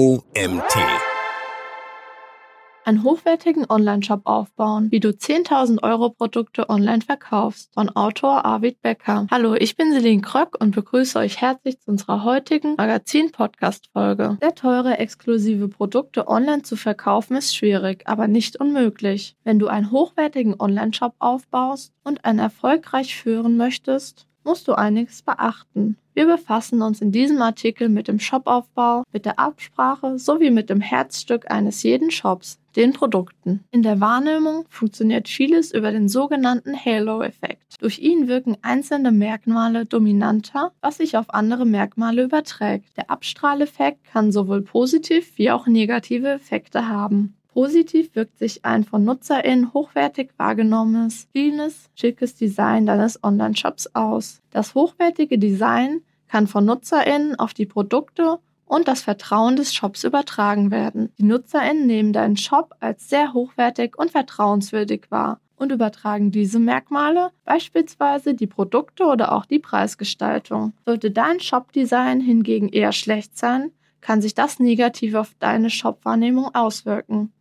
OMT. Einen hochwertigen Online-Shop aufbauen, wie du 10.000 Euro Produkte online verkaufst. Von Autor Arvid Becker. Hallo, ich bin Celine Kröck und begrüße euch herzlich zu unserer heutigen Magazin-Podcast-Folge. Sehr teure, exklusive Produkte online zu verkaufen ist schwierig, aber nicht unmöglich. Wenn du einen hochwertigen Online-Shop aufbaust und einen erfolgreich führen möchtest, musst du einiges beachten. Wir befassen uns in diesem Artikel mit dem Shopaufbau, mit der Absprache sowie mit dem Herzstück eines jeden Shops, den Produkten. In der Wahrnehmung funktioniert vieles über den sogenannten Halo-Effekt. Durch ihn wirken einzelne Merkmale dominanter, was sich auf andere Merkmale überträgt. Der Abstrahleffekt kann sowohl positiv wie auch negative Effekte haben. Positiv wirkt sich ein von NutzerInnen hochwertig wahrgenommenes, cleanes, schickes Design deines Online-Shops aus. Das hochwertige Design kann von NutzerInnen auf die Produkte und das Vertrauen des Shops übertragen werden. Die NutzerInnen nehmen deinen Shop als sehr hochwertig und vertrauenswürdig wahr und übertragen diese Merkmale, beispielsweise die Produkte oder auch die Preisgestaltung. Sollte dein Shop-Design hingegen eher schlecht sein, kann sich das negativ auf deine Shop-Wahrnehmung auswirken.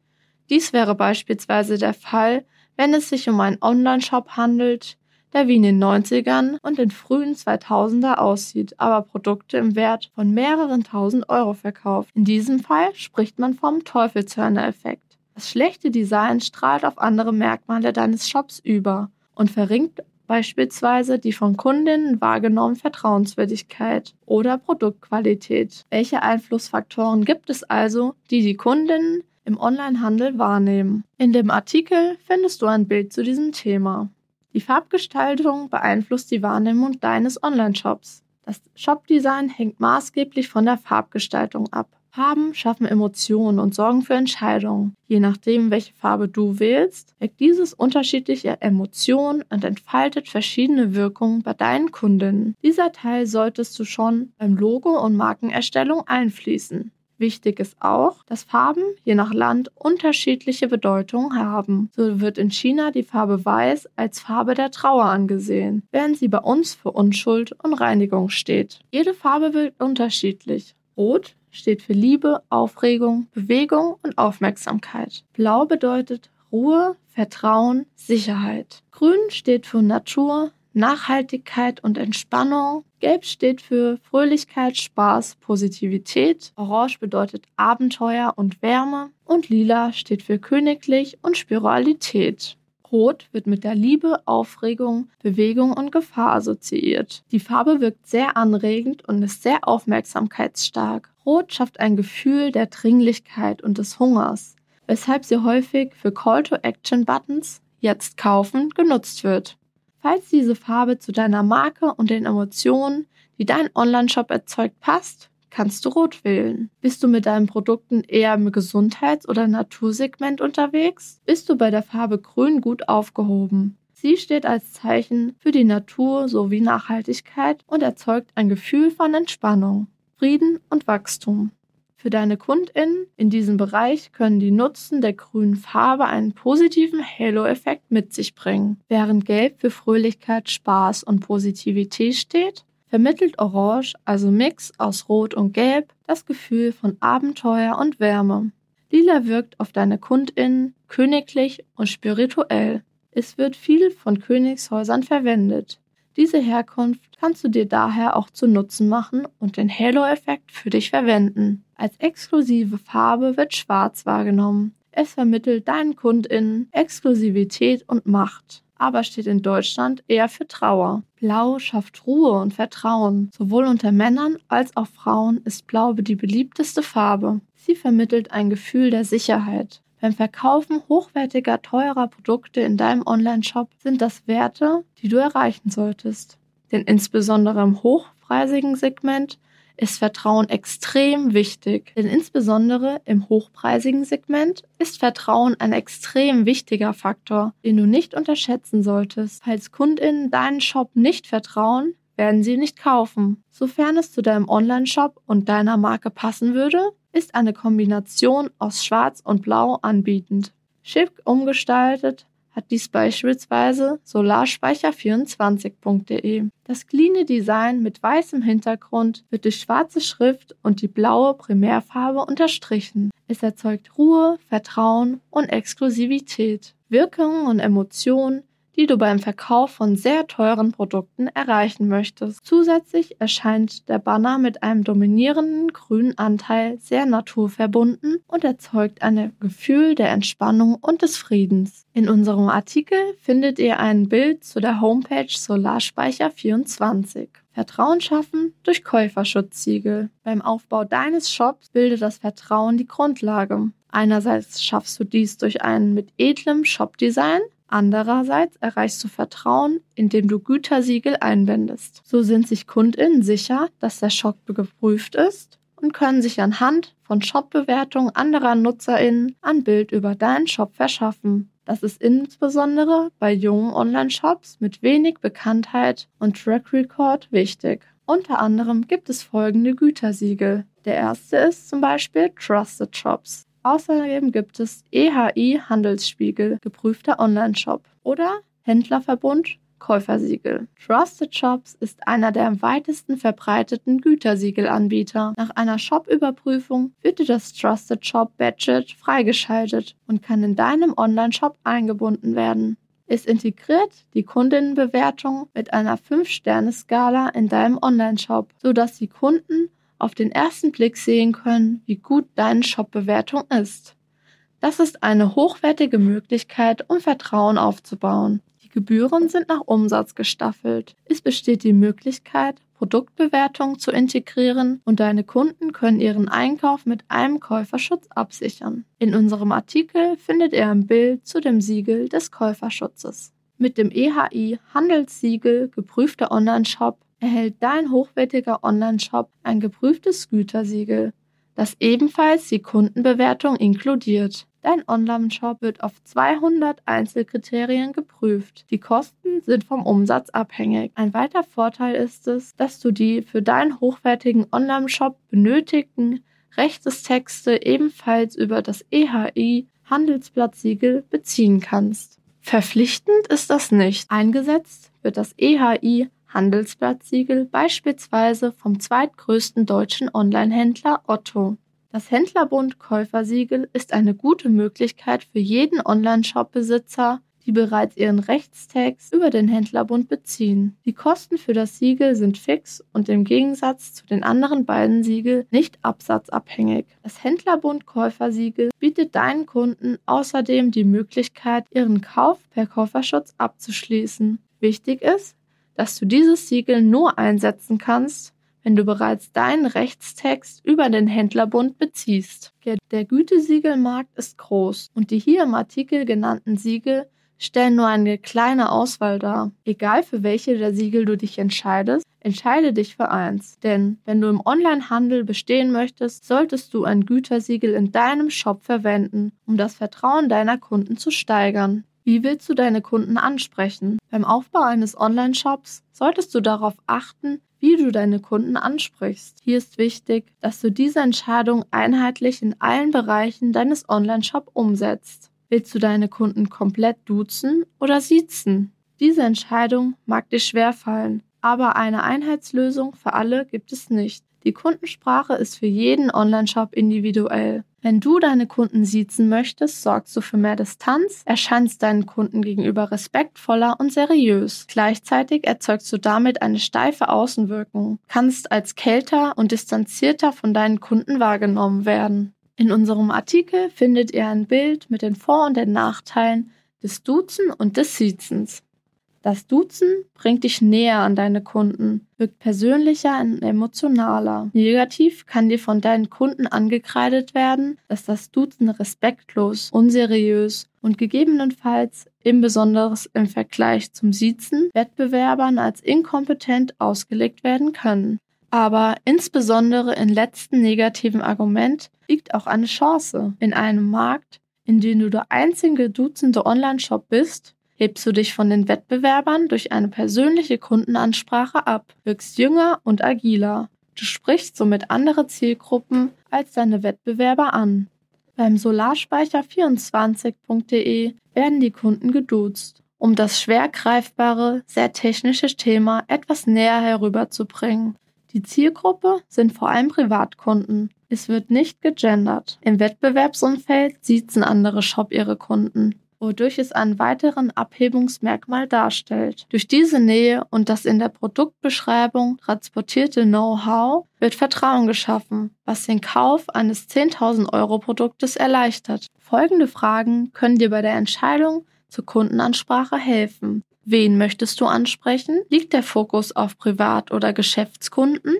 Dies wäre beispielsweise der Fall, wenn es sich um einen Online-Shop handelt, der wie in den 90ern und den frühen 2000er aussieht, aber Produkte im Wert von mehreren tausend Euro verkauft. In diesem Fall spricht man vom Teufelshörner-Effekt. Das schlechte Design strahlt auf andere Merkmale deines Shops über und verringt beispielsweise die von Kundinnen wahrgenommene Vertrauenswürdigkeit oder Produktqualität. Welche Einflussfaktoren gibt es also, die die Kundinnen im Onlinehandel wahrnehmen. In dem Artikel findest du ein Bild zu diesem Thema. Die Farbgestaltung beeinflusst die Wahrnehmung deines Online-Shops. Das Shopdesign hängt maßgeblich von der Farbgestaltung ab. Farben schaffen Emotionen und sorgen für Entscheidungen. Je nachdem, welche Farbe du wählst, weckt dieses unterschiedliche Emotionen und entfaltet verschiedene Wirkungen bei deinen Kundinnen. Dieser Teil solltest du schon beim Logo und Markenerstellung einfließen. Wichtig ist auch, dass Farben je nach Land unterschiedliche Bedeutungen haben. So wird in China die Farbe Weiß als Farbe der Trauer angesehen, während sie bei uns für Unschuld und Reinigung steht. Jede Farbe wirkt unterschiedlich. Rot steht für Liebe, Aufregung, Bewegung und Aufmerksamkeit. Blau bedeutet Ruhe, Vertrauen, Sicherheit. Grün steht für Natur, Nachhaltigkeit und Entspannung. Gelb steht für Fröhlichkeit, Spaß, Positivität. Orange bedeutet Abenteuer und Wärme. Und Lila steht für königlich und Spiritualität. Rot wird mit der Liebe, Aufregung, Bewegung und Gefahr assoziiert. Die Farbe wirkt sehr anregend und ist sehr aufmerksamkeitsstark. Rot schafft ein Gefühl der Dringlichkeit und des Hungers, weshalb sie häufig für Call-to-Action-Buttons jetzt kaufen genutzt wird. Falls diese Farbe zu deiner Marke und den Emotionen, die dein Online-Shop erzeugt, passt, kannst du Rot wählen. Bist du mit deinen Produkten eher im Gesundheits- oder Natursegment unterwegs? Bist du bei der Farbe Grün gut aufgehoben? Sie steht als Zeichen für die Natur sowie Nachhaltigkeit und erzeugt ein Gefühl von Entspannung, Frieden und Wachstum. Für deine KundInnen in diesem Bereich können die Nutzen der grünen Farbe einen positiven Halo-Effekt mit sich bringen. Während Gelb für Fröhlichkeit, Spaß und Positivität steht, vermittelt Orange, also Mix aus Rot und Gelb, das Gefühl von Abenteuer und Wärme. Lila wirkt auf deine KundInnen königlich und spirituell. Es wird viel von Königshäusern verwendet. Diese Herkunft kannst du dir daher auch zu Nutzen machen und den Halo-Effekt für dich verwenden. Als exklusive Farbe wird Schwarz wahrgenommen. Es vermittelt deinen KundInnen Exklusivität und Macht, aber steht in Deutschland eher für Trauer. Blau schafft Ruhe und Vertrauen. Sowohl unter Männern als auch Frauen ist Blau die beliebteste Farbe. Sie vermittelt ein Gefühl der Sicherheit. Beim Verkaufen hochwertiger, teurer Produkte in deinem Online-Shop sind das Werte, die du erreichen solltest. Denn insbesondere im hochpreisigen Segment ist Vertrauen extrem wichtig, denn insbesondere im hochpreisigen Segment ist Vertrauen ein extrem wichtiger Faktor, den du nicht unterschätzen solltest. Falls Kundinnen deinen Shop nicht vertrauen, werden sie nicht kaufen. Sofern es zu deinem Online-Shop und deiner Marke passen würde, ist eine Kombination aus Schwarz und Blau anbietend. Schick umgestaltet hat dies beispielsweise solarspeicher24.de. Das cleane Design mit weißem Hintergrund wird durch schwarze Schrift und die blaue Primärfarbe unterstrichen. Es erzeugt Ruhe, Vertrauen und Exklusivität. Wirkungen und Emotionen die du beim Verkauf von sehr teuren Produkten erreichen möchtest. Zusätzlich erscheint der Banner mit einem dominierenden grünen Anteil sehr naturverbunden und erzeugt ein Gefühl der Entspannung und des Friedens. In unserem Artikel findet ihr ein Bild zu der Homepage Solarspeicher24. Vertrauen schaffen durch Käuferschutzsiegel. Beim Aufbau deines Shops bildet das Vertrauen die Grundlage. Einerseits schaffst du dies durch ein mit edlem Shopdesign Andererseits erreichst du Vertrauen, indem du Gütersiegel einbindest. So sind sich KundInnen sicher, dass der Shop geprüft ist und können sich anhand von Shop-Bewertungen anderer NutzerInnen ein Bild über deinen Shop verschaffen. Das ist insbesondere bei jungen Online-Shops mit wenig Bekanntheit und Track Record wichtig. Unter anderem gibt es folgende Gütersiegel. Der erste ist zum Beispiel Trusted Shops. Außerdem gibt es EHI Handelsspiegel, geprüfter Online-Shop oder Händlerverbund Käufersiegel. Trusted Shops ist einer der am weitesten verbreiteten Gütersiegelanbieter. Nach einer Shop-Überprüfung wird dir das Trusted Shop Badget freigeschaltet und kann in deinem Online-Shop eingebunden werden. Es integriert die Kundinnenbewertung mit einer 5-Sterne-Skala in deinem Online-Shop, sodass die Kunden auf den ersten Blick sehen können, wie gut deine Shop-Bewertung ist. Das ist eine hochwertige Möglichkeit, um Vertrauen aufzubauen. Die Gebühren sind nach Umsatz gestaffelt. Es besteht die Möglichkeit, Produktbewertungen zu integrieren und deine Kunden können ihren Einkauf mit einem Käuferschutz absichern. In unserem Artikel findet ihr ein Bild zu dem Siegel des Käuferschutzes. Mit dem EHI Handelssiegel geprüfter Online-Shop erhält dein hochwertiger Online-Shop ein geprüftes Gütersiegel, das ebenfalls die Kundenbewertung inkludiert. Dein Online-Shop wird auf 200 Einzelkriterien geprüft. Die Kosten sind vom Umsatz abhängig. Ein weiterer Vorteil ist es, dass du die für deinen hochwertigen Online-Shop benötigten Rechtestexte ebenfalls über das EHI Handelsblattsiegel beziehen kannst. Verpflichtend ist das nicht. Eingesetzt wird das EHI Handelsblattsiegel beispielsweise vom zweitgrößten deutschen Onlinehändler Otto. Das Händlerbund Käufersiegel ist eine gute Möglichkeit für jeden Onlineshop-Besitzer, die bereits ihren Rechtstext über den Händlerbund beziehen. Die Kosten für das Siegel sind fix und im Gegensatz zu den anderen beiden Siegel nicht absatzabhängig. Das Händlerbund Käufersiegel bietet deinen Kunden außerdem die Möglichkeit, ihren Kauf per Käuferschutz abzuschließen. Wichtig ist, dass du dieses Siegel nur einsetzen kannst, wenn du bereits deinen Rechtstext über den Händlerbund beziehst. Der Gütesiegelmarkt ist groß und die hier im Artikel genannten Siegel stellen nur eine kleine Auswahl dar. Egal für welche der Siegel du dich entscheidest, entscheide dich für eins. Denn wenn du im Onlinehandel bestehen möchtest, solltest du ein Gütersiegel in deinem Shop verwenden, um das Vertrauen deiner Kunden zu steigern. Wie willst du deine Kunden ansprechen? Beim Aufbau eines Online-Shops solltest du darauf achten, wie du deine Kunden ansprichst. Hier ist wichtig, dass du diese Entscheidung einheitlich in allen Bereichen deines Online-Shop umsetzt. Willst du deine Kunden komplett duzen oder siezen? Diese Entscheidung mag dir schwerfallen, aber eine Einheitslösung für alle gibt es nicht. Die Kundensprache ist für jeden Online-Shop individuell. Wenn du deine Kunden siezen möchtest, sorgst du für mehr Distanz, erscheinst deinen Kunden gegenüber respektvoller und seriös. Gleichzeitig erzeugst du damit eine steife Außenwirkung, kannst als kälter und distanzierter von deinen Kunden wahrgenommen werden. In unserem Artikel findet ihr ein Bild mit den Vor- und den Nachteilen des Duzen und des Siezens. Das Duzen bringt dich näher an deine Kunden, wirkt persönlicher und emotionaler. Negativ kann dir von deinen Kunden angekreidet werden, dass das Duzen respektlos, unseriös und gegebenenfalls insbesondere im Vergleich zum Siezen Wettbewerbern als inkompetent ausgelegt werden können. Aber insbesondere im letzten negativen Argument liegt auch eine Chance. In einem Markt, in dem du der einzige duzende Online-Shop bist, hebst du dich von den Wettbewerbern durch eine persönliche Kundenansprache ab, wirkst jünger und agiler. Du sprichst somit andere Zielgruppen als deine Wettbewerber an. Beim Solarspeicher24.de werden die Kunden geduzt, um das schwer greifbare, sehr technische Thema etwas näher herüberzubringen. Die Zielgruppe sind vor allem Privatkunden. Es wird nicht gegendert. Im Wettbewerbsumfeld siezen andere Shop ihre Kunden wodurch es einen weiteren Abhebungsmerkmal darstellt. Durch diese Nähe und das in der Produktbeschreibung transportierte Know-how wird Vertrauen geschaffen, was den Kauf eines 10.000 Euro Produktes erleichtert. Folgende Fragen können dir bei der Entscheidung zur Kundenansprache helfen. Wen möchtest du ansprechen? Liegt der Fokus auf Privat- oder Geschäftskunden?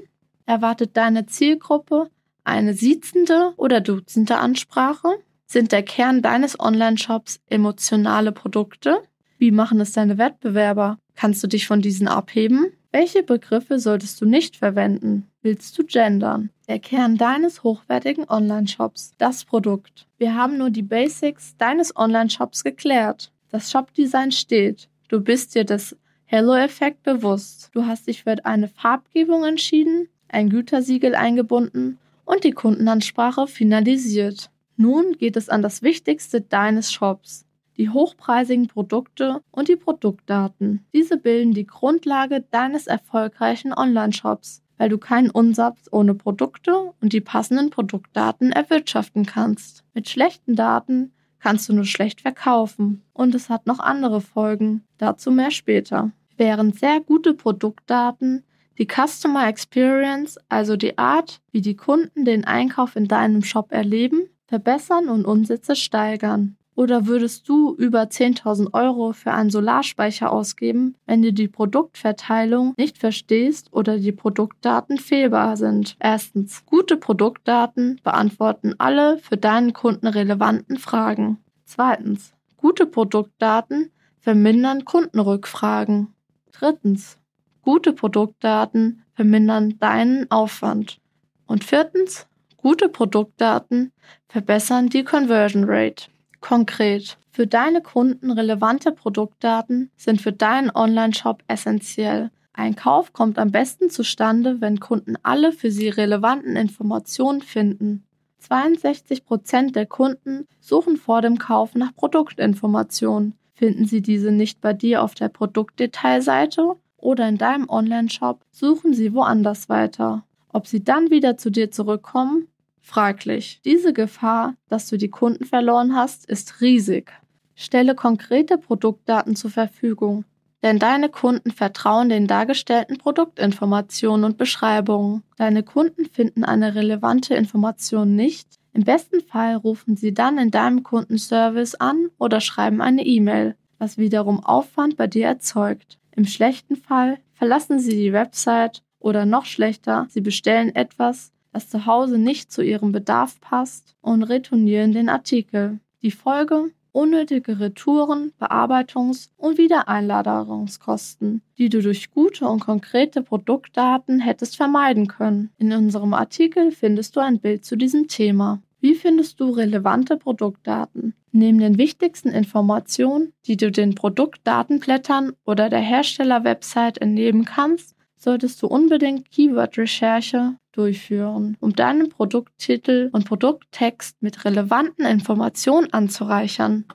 Erwartet deine Zielgruppe eine siezende oder duzende Ansprache? Sind der Kern deines Online-Shops emotionale Produkte? Wie machen es deine Wettbewerber? Kannst du dich von diesen abheben? Welche Begriffe solltest du nicht verwenden? Willst du gendern? Der Kern deines hochwertigen Online-Shops, das Produkt. Wir haben nur die Basics deines Online-Shops geklärt. Das Shop-Design steht. Du bist dir des Hello-Effekt bewusst. Du hast dich für eine Farbgebung entschieden, ein Gütersiegel eingebunden und die Kundenansprache finalisiert. Nun geht es an das Wichtigste deines Shops, die hochpreisigen Produkte und die Produktdaten. Diese bilden die Grundlage deines erfolgreichen Online-Shops, weil du keinen Umsatz ohne Produkte und die passenden Produktdaten erwirtschaften kannst. Mit schlechten Daten kannst du nur schlecht verkaufen und es hat noch andere Folgen, dazu mehr später. Während sehr gute Produktdaten die Customer Experience, also die Art, wie die Kunden den Einkauf in deinem Shop erleben, verbessern und Umsätze steigern? Oder würdest du über 10.000 Euro für einen Solarspeicher ausgeben, wenn du die Produktverteilung nicht verstehst oder die Produktdaten fehlbar sind? Erstens, gute Produktdaten beantworten alle für deinen Kunden relevanten Fragen. Zweitens, gute Produktdaten vermindern Kundenrückfragen. Drittens, gute Produktdaten vermindern deinen Aufwand. Und viertens, Gute Produktdaten verbessern die Conversion Rate. Konkret. Für deine Kunden relevante Produktdaten sind für deinen Online-Shop essentiell. Ein Kauf kommt am besten zustande, wenn Kunden alle für sie relevanten Informationen finden. 62% der Kunden suchen vor dem Kauf nach Produktinformationen. Finden sie diese nicht bei dir auf der Produktdetailseite oder in deinem Online-Shop, suchen sie woanders weiter. Ob sie dann wieder zu dir zurückkommen? Fraglich. Diese Gefahr, dass du die Kunden verloren hast, ist riesig. Stelle konkrete Produktdaten zur Verfügung, denn deine Kunden vertrauen den dargestellten Produktinformationen und Beschreibungen. Deine Kunden finden eine relevante Information nicht. Im besten Fall rufen sie dann in deinem Kundenservice an oder schreiben eine E-Mail, was wiederum Aufwand bei dir erzeugt. Im schlechten Fall verlassen sie die Website oder noch schlechter, sie bestellen etwas, das zu Hause nicht zu ihrem Bedarf passt und retournieren den Artikel. Die Folge? Unnötige Retouren, Bearbeitungs- und Wiedereinladerungskosten, die du durch gute und konkrete Produktdaten hättest vermeiden können. In unserem Artikel findest du ein Bild zu diesem Thema. Wie findest du relevante Produktdaten? Neben den wichtigsten Informationen, die du den Produktdatenblättern oder der Herstellerwebsite entnehmen kannst, solltest du unbedingt Keyword-Recherche durchführen, um deinen Produkttitel und Produkttext mit relevanten Informationen anzureichern.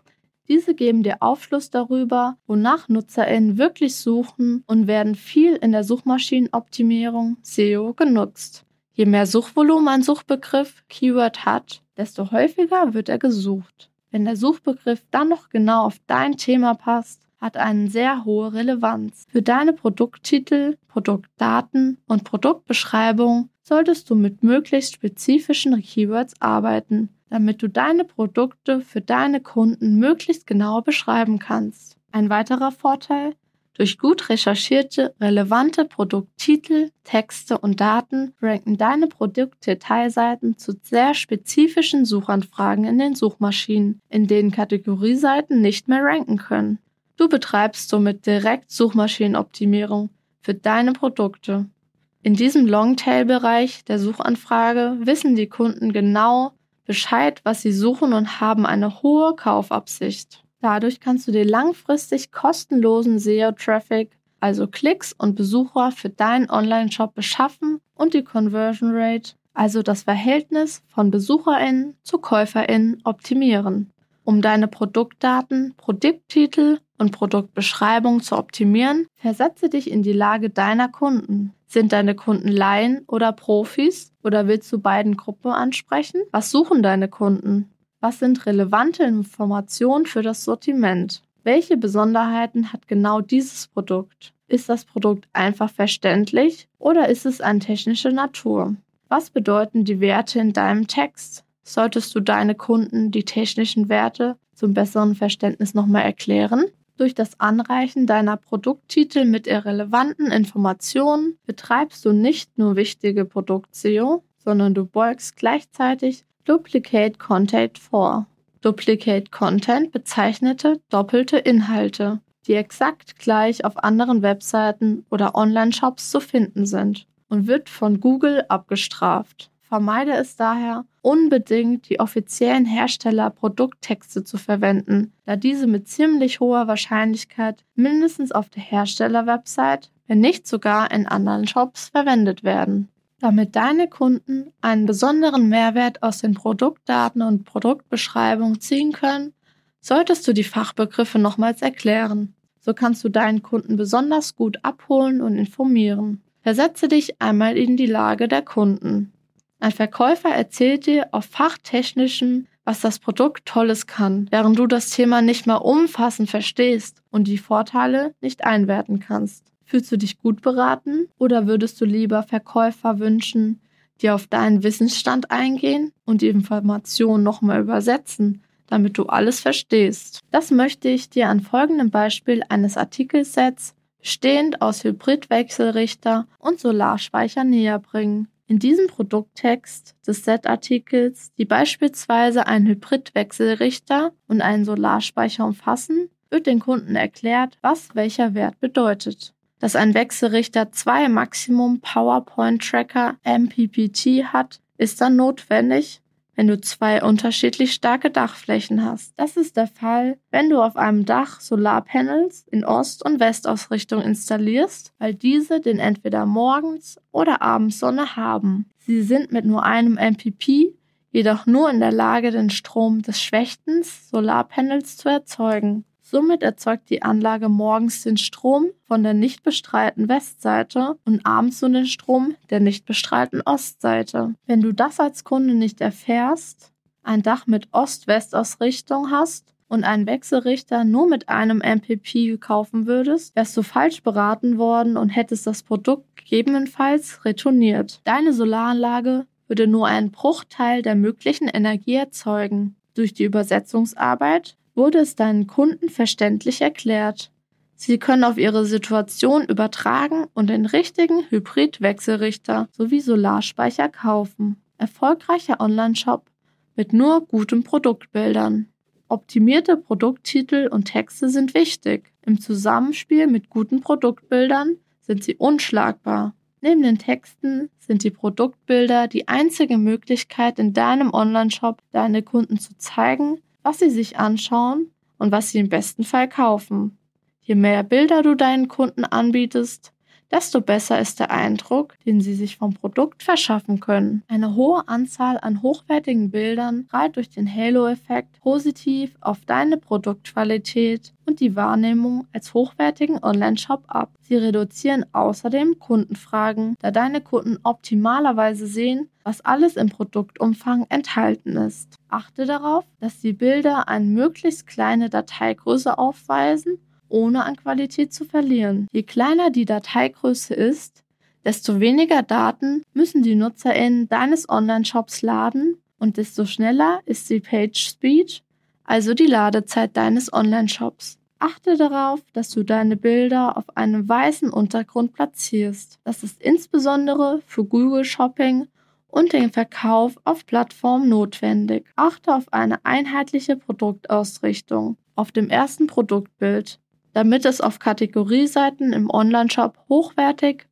Diese geben dir Aufschluss darüber, wonach NutzerInnen wirklich suchen und werden viel in der Suchmaschinenoptimierung SEO genutzt. Je mehr Suchvolumen ein Suchbegriff Keyword hat, desto häufiger wird er gesucht. Wenn der Suchbegriff dann noch genau auf dein Thema passt, hat eine sehr hohe Relevanz. Für deine Produkttitel, Produktdaten und Produktbeschreibung solltest du mit möglichst spezifischen Keywords arbeiten, damit du deine Produkte für deine Kunden möglichst genau beschreiben kannst. Ein weiterer Vorteil, durch gut recherchierte, relevante Produkttitel, Texte und Daten ranken deine Produktdetailseiten zu sehr spezifischen Suchanfragen in den Suchmaschinen, in denen Kategorieseiten nicht mehr ranken können. Du betreibst somit direkt Suchmaschinenoptimierung für deine Produkte. In diesem Longtail-Bereich der Suchanfrage wissen die Kunden genau Bescheid, was sie suchen und haben eine hohe Kaufabsicht. Dadurch kannst du dir langfristig kostenlosen SEO-Traffic, also Klicks und Besucher für deinen Online-Shop beschaffen und die Conversion Rate also das Verhältnis von BesucherInnen zu KäuferInnen optimieren. Um deine Produktdaten, Produkttitel und Produktbeschreibung zu optimieren, versetze dich in die Lage deiner Kunden. Sind deine Kunden Laien oder Profis oder willst du beiden Gruppen ansprechen? Was suchen deine Kunden? Was sind relevante Informationen für das Sortiment? Welche Besonderheiten hat genau dieses Produkt? Ist das Produkt einfach verständlich oder ist es an technische Natur? Was bedeuten die Werte in deinem Text? Solltest du deine Kunden die technischen Werte zum besseren Verständnis nochmal erklären? Durch das Anreichen deiner Produkttitel mit irrelevanten Informationen betreibst du nicht nur wichtige Produkt-SEO, sondern du beugst gleichzeitig Duplicate Content vor. Duplicate Content bezeichnete doppelte Inhalte, die exakt gleich auf anderen Webseiten oder Online-Shops zu finden sind und wird von Google abgestraft. Vermeide es daher, unbedingt die offiziellen Hersteller-Produkttexte zu verwenden, da diese mit ziemlich hoher Wahrscheinlichkeit mindestens auf der Hersteller-Website, wenn nicht sogar in anderen Shops verwendet werden. Damit deine Kunden einen besonderen Mehrwert aus den Produktdaten und Produktbeschreibungen ziehen können, solltest du die Fachbegriffe nochmals erklären. So kannst du deinen Kunden besonders gut abholen und informieren. Versetze dich einmal in die Lage der Kunden. Ein Verkäufer erzählt dir auf fachtechnischem, was das Produkt Tolles kann, während du das Thema nicht mal umfassend verstehst und die Vorteile nicht einwerten kannst. Fühlst du dich gut beraten oder würdest du lieber Verkäufer wünschen, die auf deinen Wissensstand eingehen und die Informationen nochmal übersetzen, damit du alles verstehst? Das möchte ich dir an folgendem Beispiel eines Artikelsets bestehend aus Hybridwechselrichter und Solarspeicher näher bringen. In diesem Produkttext des Set-Artikels, die beispielsweise einen Hybridwechselrichter und einen Solarspeicher umfassen, wird den Kunden erklärt, was welcher Wert bedeutet. Dass ein Wechselrichter zwei Maximum PowerPoint Tracker MPPT hat, ist dann notwendig, wenn du zwei unterschiedlich starke Dachflächen hast. Das ist der Fall, wenn du auf einem Dach Solarpanels in Ost- und Westausrichtung installierst, weil diese den entweder morgens oder abends Sonne haben. Sie sind mit nur einem MPP jedoch nur in der Lage, den Strom des Schwächtens Solarpanels zu erzeugen. Somit erzeugt die Anlage morgens den Strom von der nicht bestrahlten Westseite und abends nur den Strom der nicht bestrahlten Ostseite. Wenn du das als Kunde nicht erfährst, ein Dach mit Ost-West-Ausrichtung hast und einen Wechselrichter nur mit einem MPP kaufen würdest, wärst du falsch beraten worden und hättest das Produkt gegebenenfalls retourniert. Deine Solaranlage würde nur einen Bruchteil der möglichen Energie erzeugen. Durch die Übersetzungsarbeit wurde es deinen Kunden verständlich erklärt. Sie können auf ihre Situation übertragen und den richtigen Hybrid-Wechselrichter sowie Solarspeicher kaufen. Erfolgreicher Online-Shop mit nur guten Produktbildern. Optimierte Produkttitel und Texte sind wichtig. Im Zusammenspiel mit guten Produktbildern sind sie unschlagbar. Neben den Texten sind die Produktbilder die einzige Möglichkeit, in deinem Online-Shop deine Kunden zu zeigen, was sie sich anschauen und was sie im besten Fall kaufen. Je mehr Bilder du deinen Kunden anbietest, desto besser ist der Eindruck, den sie sich vom Produkt verschaffen können. Eine hohe Anzahl an hochwertigen Bildern strahlt durch den Halo-Effekt positiv auf deine Produktqualität und die Wahrnehmung als hochwertigen Online-Shop ab. Sie reduzieren außerdem Kundenfragen, da deine Kunden optimalerweise sehen, was alles im Produktumfang enthalten ist. Achte darauf, dass die Bilder eine möglichst kleine Dateigröße aufweisen ohne an Qualität zu verlieren. Je kleiner die Dateigröße ist, desto weniger Daten müssen die NutzerInnen deines Online-Shops laden und desto schneller ist die Page Speed, also die Ladezeit deines Online-Shops. Achte darauf, dass du deine Bilder auf einem weißen Untergrund platzierst. Das ist insbesondere für Google Shopping und den Verkauf auf Plattformen notwendig. Achte auf eine einheitliche Produktausrichtung. Auf dem ersten Produktbild damit es auf Kategorieseiten im Onlineshop hochwertig,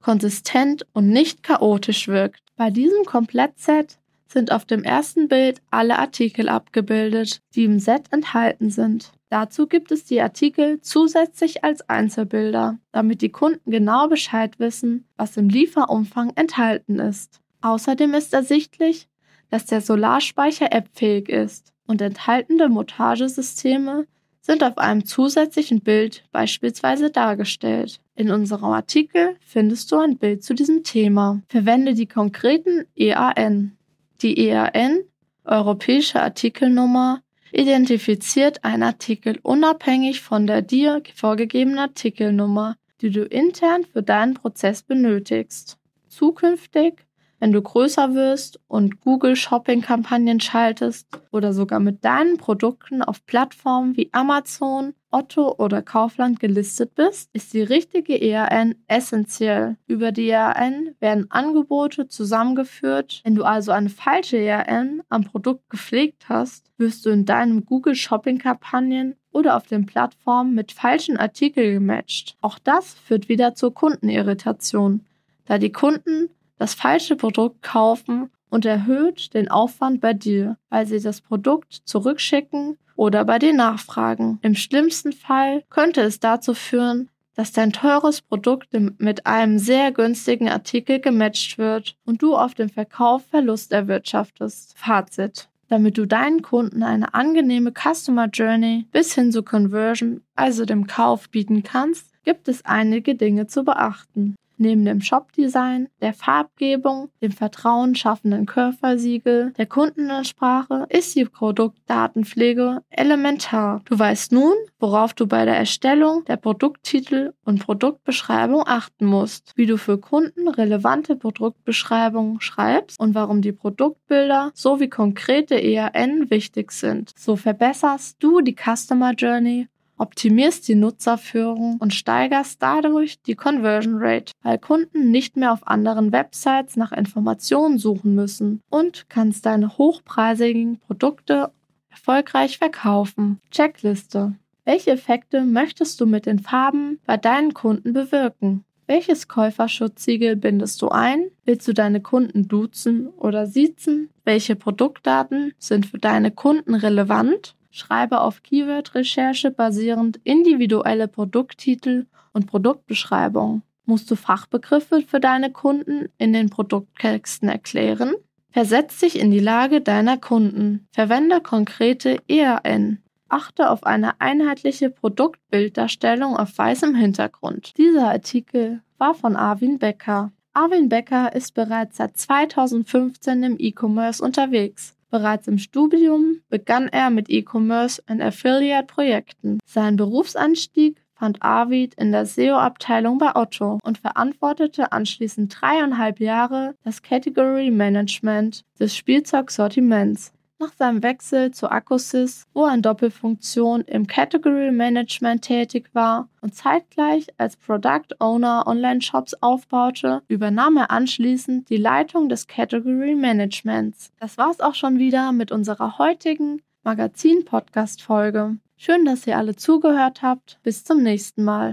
konsistent und nicht chaotisch wirkt. Bei diesem Komplettset sind auf dem ersten Bild alle Artikel abgebildet, die im Set enthalten sind. Dazu gibt es die Artikel zusätzlich als Einzelbilder, damit die Kunden genau Bescheid wissen, was im Lieferumfang enthalten ist. Außerdem ist ersichtlich, dass der Solarspeicher appfähig ist und enthaltene Montagesysteme sind auf einem zusätzlichen Bild beispielsweise dargestellt. In unserem Artikel findest du ein Bild zu diesem Thema. Verwende die konkreten EAN. Die EAN, Europäische Artikelnummer, identifiziert einen Artikel unabhängig von der dir vorgegebenen Artikelnummer, die du intern für deinen Prozess benötigst. Zukünftig wenn du größer wirst und Google Shopping-Kampagnen schaltest oder sogar mit deinen Produkten auf Plattformen wie Amazon, Otto oder Kaufland gelistet bist, ist die richtige EAN essentiell. Über die EAN werden Angebote zusammengeführt. Wenn du also eine falsche EAN am Produkt gepflegt hast, wirst du in deinen Google Shopping-Kampagnen oder auf den Plattformen mit falschen Artikeln gematcht. Auch das führt wieder zur Kundenirritation, da die Kunden das falsche Produkt kaufen und erhöht den Aufwand bei dir, weil sie das Produkt zurückschicken oder bei dir nachfragen. Im schlimmsten Fall könnte es dazu führen, dass dein teures Produkt mit einem sehr günstigen Artikel gematcht wird und du auf dem Verkauf Verlust erwirtschaftest. Fazit. Damit du deinen Kunden eine angenehme Customer Journey bis hin zur Conversion, also dem Kauf, bieten kannst, gibt es einige Dinge zu beachten. Neben dem Shop-Design, der Farbgebung, dem Vertrauen schaffenden Körpersiegel, der Kundenansprache ist die Produktdatenpflege elementar. Du weißt nun, worauf du bei der Erstellung der Produkttitel und Produktbeschreibung achten musst, wie du für Kunden relevante Produktbeschreibungen schreibst und warum die Produktbilder sowie konkrete ERN wichtig sind. So verbesserst du die Customer Journey optimierst die Nutzerführung und steigerst dadurch die Conversion Rate, weil Kunden nicht mehr auf anderen Websites nach Informationen suchen müssen und kannst deine hochpreisigen Produkte erfolgreich verkaufen. Checkliste. Welche Effekte möchtest du mit den Farben bei deinen Kunden bewirken? Welches Käuferschutzsiegel bindest du ein? Willst du deine Kunden duzen oder siezen? Welche Produktdaten sind für deine Kunden relevant? Schreibe auf Keyword-Recherche basierend individuelle Produkttitel und Produktbeschreibungen. Musst du Fachbegriffe für deine Kunden in den Produkttexten erklären? Versetz dich in die Lage deiner Kunden. Verwende konkrete EAN. Achte auf eine einheitliche Produktbilddarstellung auf weißem Hintergrund. Dieser Artikel war von Arvin Becker. Arvin Becker ist bereits seit 2015 im E-Commerce unterwegs. Bereits im Studium begann er mit E-Commerce und Affiliate-Projekten. Sein Berufsanstieg fand Arvid in der SEO-Abteilung bei Otto und verantwortete anschließend dreieinhalb Jahre das Category Management des Spielzeugsortiments. Nach seinem Wechsel zu Accosys, wo er in Doppelfunktion im Category Management tätig war und zeitgleich als Product Owner Online-Shops aufbaute, übernahm er anschließend die Leitung des Category Managements. Das war's auch schon wieder mit unserer heutigen Magazin-Podcast-Folge. Schön, dass ihr alle zugehört habt. Bis zum nächsten Mal.